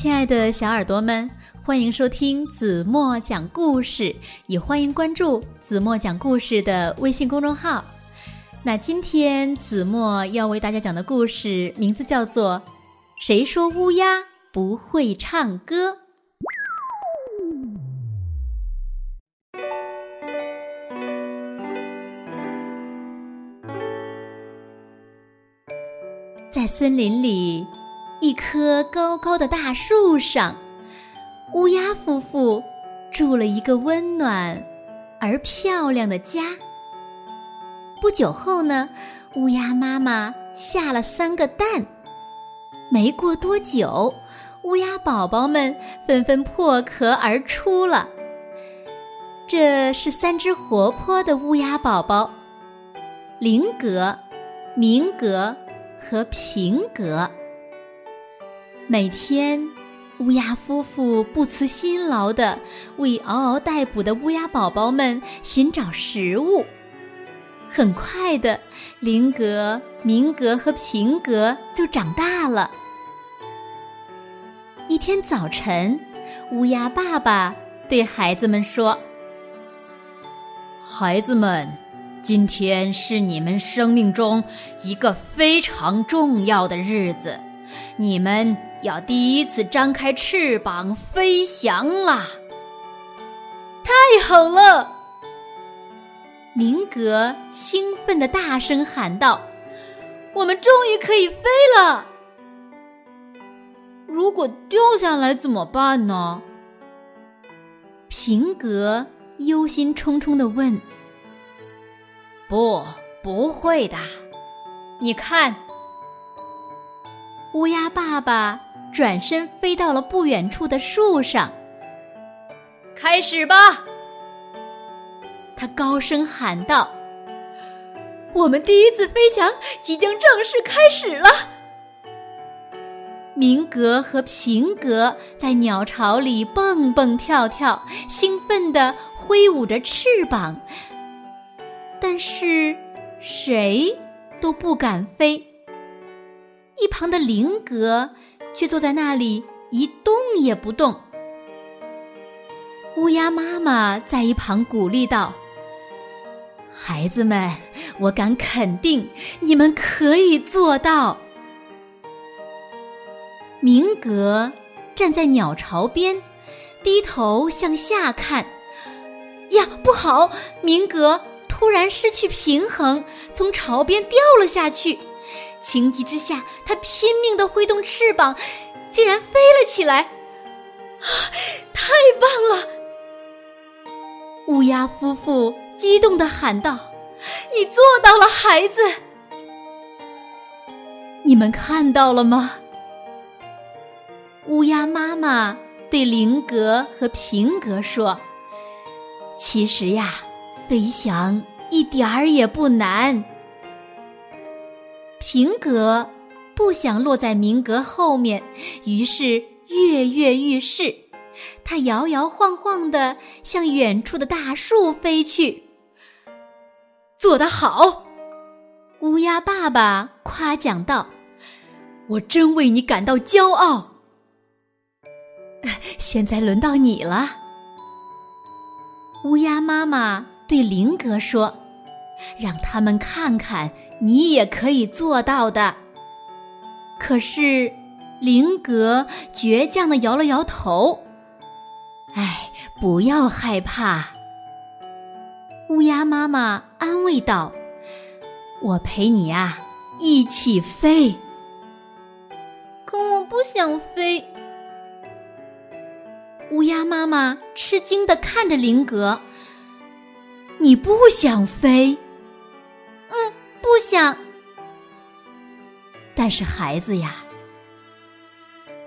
亲爱的小耳朵们，欢迎收听子墨讲故事，也欢迎关注子墨讲故事的微信公众号。那今天子墨要为大家讲的故事名字叫做《谁说乌鸦不会唱歌》。在森林里，一棵高高的大树上，乌鸦夫妇住了一个温暖而漂亮的家。不久后呢，乌鸦妈妈下了三个蛋。没过多久，乌鸦宝宝们纷纷破壳而出了。这是三只活泼的乌鸦宝宝：林格、明格。和平格。每天，乌鸦夫妇不辞辛劳的为嗷嗷待哺的乌鸦宝宝们寻找食物。很快的，林格、明格和平格就长大了。一天早晨，乌鸦爸爸对孩子们说：“孩子们。”今天是你们生命中一个非常重要的日子，你们要第一次张开翅膀飞翔啦！太好了！明格兴奋的大声喊道：“我们终于可以飞了！如果掉下来怎么办呢？”平格忧心忡忡的问。不，不会的。你看，乌鸦爸爸转身飞到了不远处的树上。开始吧！他高声喊道：“我们第一次飞翔即将正式开始了。”明格和平格在鸟巢里蹦蹦跳跳，兴奋地挥舞着翅膀。但是，谁都不敢飞。一旁的林格却坐在那里一动也不动。乌鸦妈妈在一旁鼓励道：“孩子们，我敢肯定，你们可以做到。”明格站在鸟巢边，低头向下看。呀，不好！明格。突然失去平衡，从巢边掉了下去。情急之下，他拼命的挥动翅膀，竟然飞了起来。啊太棒了！乌鸦夫妇激动的喊道：“你做到了，孩子！你们看到了吗？”乌鸦妈妈对林格和平格说：“其实呀。”飞翔一点儿也不难。平格不想落在明格后面，于是跃跃欲试。他摇摇晃晃的向远处的大树飞去。做得好，乌鸦爸爸夸奖道：“我真为你感到骄傲。”现在轮到你了，乌鸦妈妈。对林格说：“让他们看看，你也可以做到的。”可是，林格倔强的摇了摇头。“哎，不要害怕。”乌鸦妈妈安慰道，“我陪你啊，一起飞。”可我不想飞。乌鸦妈妈吃惊的看着林格。你不想飞？不想。但是孩子呀，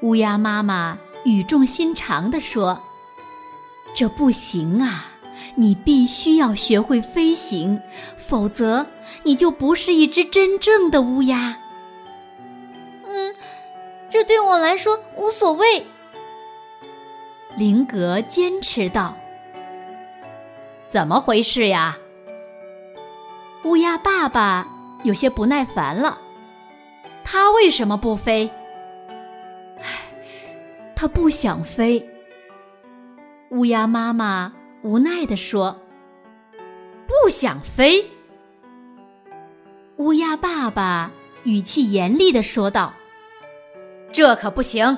乌鸦妈妈语重心长地说：“这不行啊！你必须要学会飞行，否则你就不是一只真正的乌鸦。”嗯，这对我来说无所谓。林格坚持道。怎么回事呀？乌鸦爸爸有些不耐烦了。他为什么不飞？它不想飞。乌鸦妈妈无奈地说：“不想飞。”乌鸦爸爸语气严厉地说道：“这可不行。”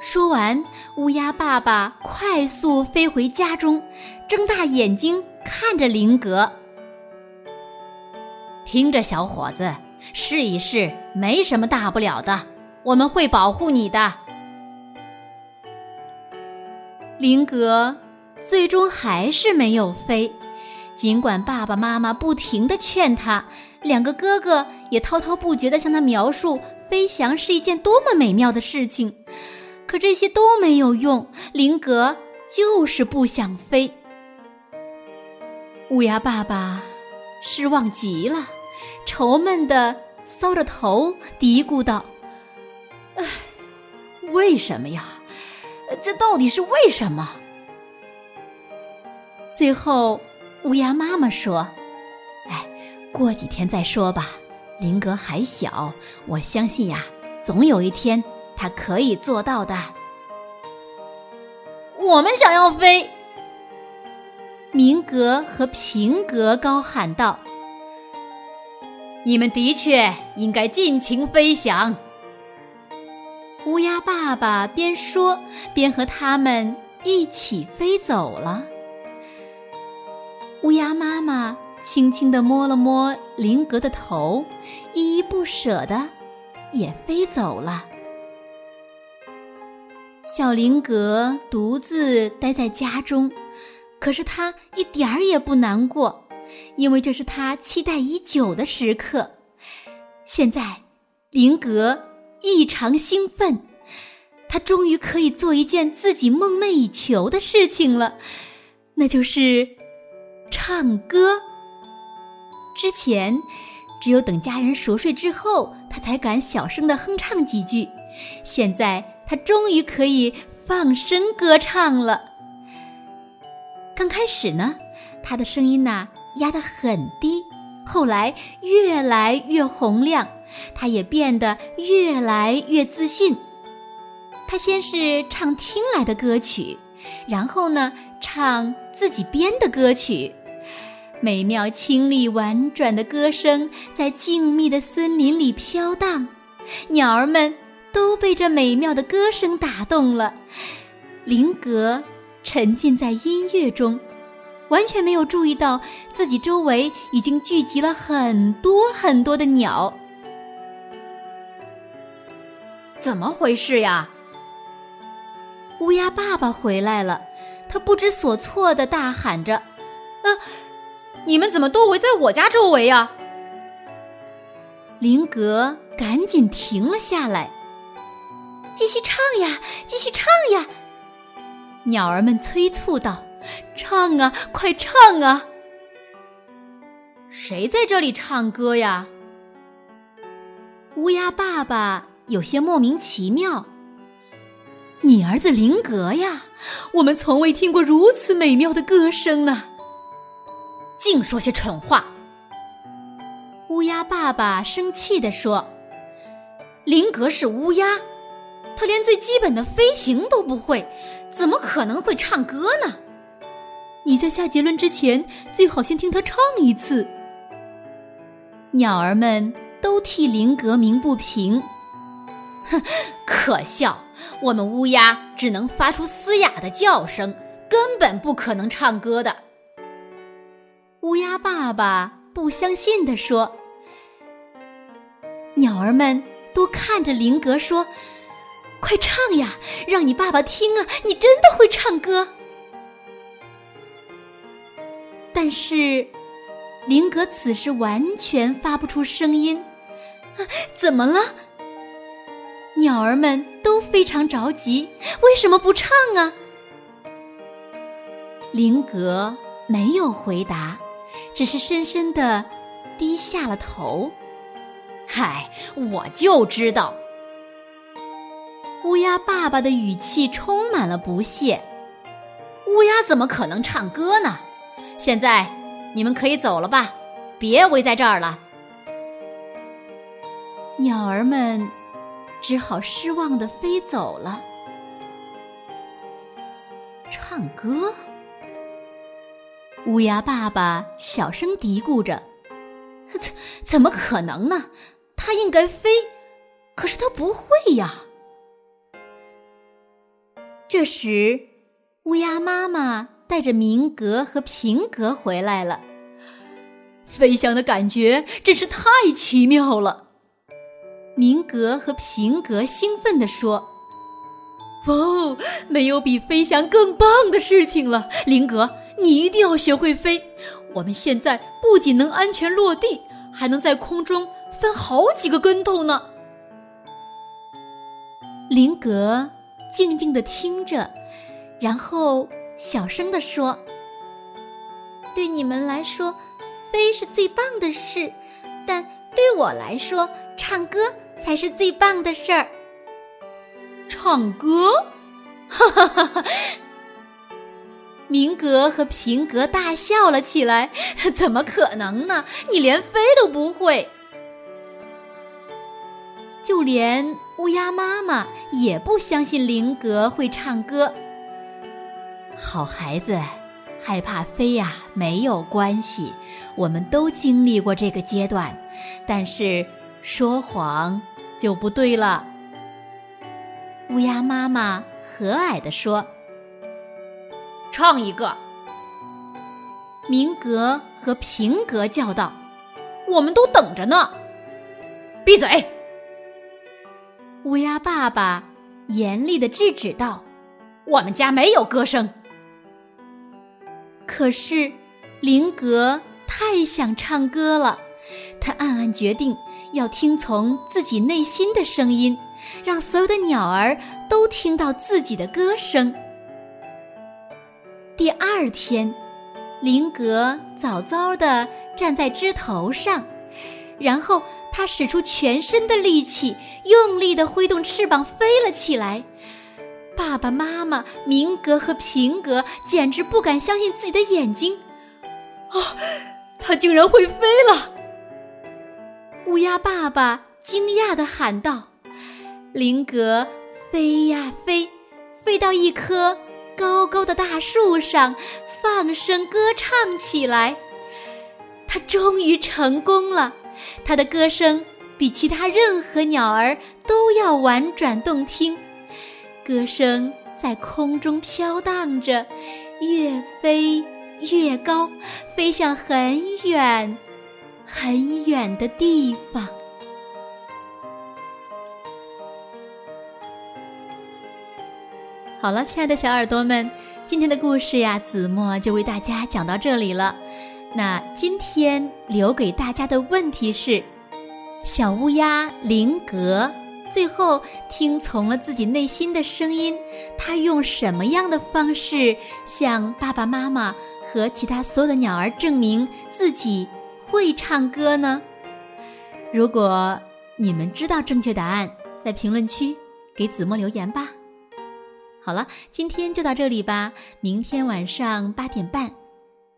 说完，乌鸦爸爸快速飞回家中，睁大眼睛看着林格。听着，小伙子，试一试，没什么大不了的，我们会保护你的。林格最终还是没有飞，尽管爸爸妈妈不停的劝他，两个哥哥也滔滔不绝的向他描述飞翔是一件多么美妙的事情。可这些都没有用，林格就是不想飞。乌鸦爸爸失望极了，愁闷的搔着头，嘀咕道：“唉，为什么呀？这到底是为什么？”最后，乌鸦妈妈说：“哎，过几天再说吧。林格还小，我相信呀，总有一天。”他可以做到的。我们想要飞。明格和平格高喊道：“你们的确应该尽情飞翔。”乌鸦爸爸边说边和他们一起飞走了。乌鸦妈妈轻轻地摸了摸林格的头，依依不舍的也飞走了。小林格独自待在家中，可是他一点儿也不难过，因为这是他期待已久的时刻。现在，林格异常兴奋，他终于可以做一件自己梦寐以求的事情了，那就是唱歌。之前，只有等家人熟睡之后，他才敢小声的哼唱几句，现在。他终于可以放声歌唱了。刚开始呢，他的声音呐压得很低，后来越来越洪亮，他也变得越来越自信。他先是唱听来的歌曲，然后呢唱自己编的歌曲，美妙、清丽、婉转的歌声在静谧的森林里飘荡，鸟儿们。都被这美妙的歌声打动了，林格沉浸在音乐中，完全没有注意到自己周围已经聚集了很多很多的鸟。怎么回事呀？乌鸦爸爸回来了，他不知所措的大喊着：“啊，你们怎么都围在我家周围呀？”林格赶紧停了下来。继续唱呀，继续唱呀！鸟儿们催促道：“唱啊，快唱啊！”谁在这里唱歌呀？乌鸦爸爸有些莫名其妙。你儿子林格呀，我们从未听过如此美妙的歌声呢！净说些蠢话！乌鸦爸爸生气地说：“林格是乌鸦。”他连最基本的飞行都不会，怎么可能会唱歌呢？你在下结论之前，最好先听他唱一次。鸟儿们都替林格鸣不平，哼，可笑！我们乌鸦只能发出嘶哑的叫声，根本不可能唱歌的。乌鸦爸爸不相信地说。鸟儿们都看着林格说。快唱呀，让你爸爸听啊！你真的会唱歌。但是，林格此时完全发不出声音。啊怎么了？鸟儿们都非常着急，为什么不唱啊？林格没有回答，只是深深的低下了头。嗨，我就知道。乌鸦爸爸的语气充满了不屑：“乌鸦怎么可能唱歌呢？现在你们可以走了吧，别围在这儿了。”鸟儿们只好失望的飞走了。唱歌？乌鸦爸爸小声嘀咕着：“怎怎么可能呢？它应该飞，可是它不会呀。”这时，乌鸦妈妈带着明格和平格回来了。飞翔的感觉真是太奇妙了。明格和平格兴奋地说：“哦，没有比飞翔更棒的事情了！林格，你一定要学会飞。我们现在不仅能安全落地，还能在空中翻好几个跟头呢。”林格静静的听着，然后小声的说：“对你们来说。”飞是最棒的事，但对我来说，唱歌才是最棒的事儿。唱歌，哈哈哈哈！明格和平格大笑了起来。怎么可能呢？你连飞都不会。就连乌鸦妈妈也不相信林格会唱歌。好孩子。害怕飞呀，没有关系，我们都经历过这个阶段。但是说谎就不对了。乌鸦妈妈和蔼地说：“唱一个。”明格和平格叫道：“我们都等着呢。”闭嘴！乌鸦爸爸严厉的制止道：“我们家没有歌声。”可是，林格太想唱歌了，他暗暗决定要听从自己内心的声音，让所有的鸟儿都听到自己的歌声。第二天，林格早早的站在枝头上，然后他使出全身的力气，用力地挥动翅膀飞了起来。爸爸妈妈明格和平格简直不敢相信自己的眼睛，啊，他竟然会飞了！乌鸦爸爸惊讶的喊道：“林格飞呀飞，飞到一棵高高的大树上，放声歌唱起来。他终于成功了，它的歌声比其他任何鸟儿都要婉转动听。”歌声在空中飘荡着，越飞越高，飞向很远很远的地方。好了，亲爱的小耳朵们，今天的故事呀，子墨就为大家讲到这里了。那今天留给大家的问题是：小乌鸦林格。最后听从了自己内心的声音，他用什么样的方式向爸爸妈妈和其他所有的鸟儿证明自己会唱歌呢？如果你们知道正确答案，在评论区给子墨留言吧。好了，今天就到这里吧。明天晚上八点半，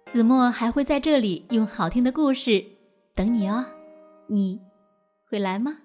子墨还会在这里用好听的故事等你哦。你会来吗？